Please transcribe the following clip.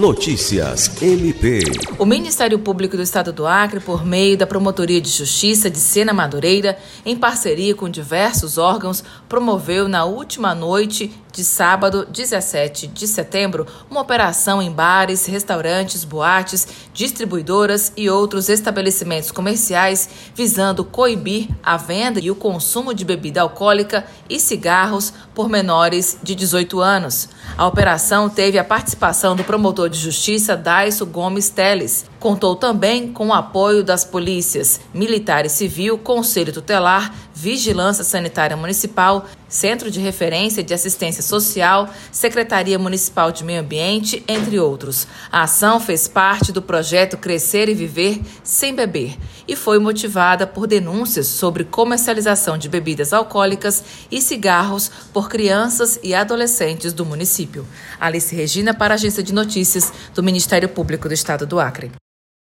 Notícias MP. O Ministério Público do Estado do Acre, por meio da Promotoria de Justiça de Sena Madureira, em parceria com diversos órgãos, promoveu na última noite de sábado, 17 de setembro, uma operação em bares, restaurantes, boates, distribuidoras e outros estabelecimentos comerciais visando coibir a venda e o consumo de bebida alcoólica e cigarros por menores de 18 anos. A operação teve a participação do promotor de justiça Daiso Gomes Teles. Contou também com o apoio das polícias Militar e Civil, Conselho Tutelar, Vigilância Sanitária Municipal, Centro de Referência de Assistência Social, Secretaria Municipal de Meio Ambiente, entre outros. A ação fez parte do projeto Crescer e Viver Sem Beber e foi motivada por denúncias sobre comercialização de bebidas alcoólicas e cigarros por crianças e adolescentes do município. Alice Regina para a Agência de Notícias do Ministério Público do Estado do Acre.